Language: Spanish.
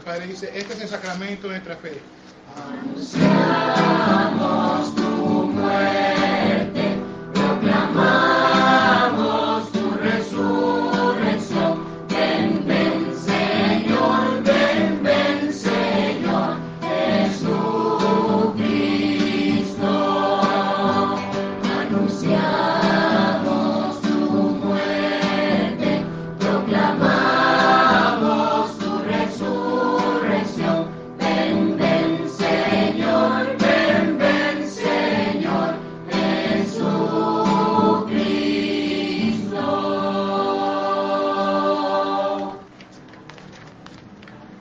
El Padre dice, este es el sacramento de nuestra fe.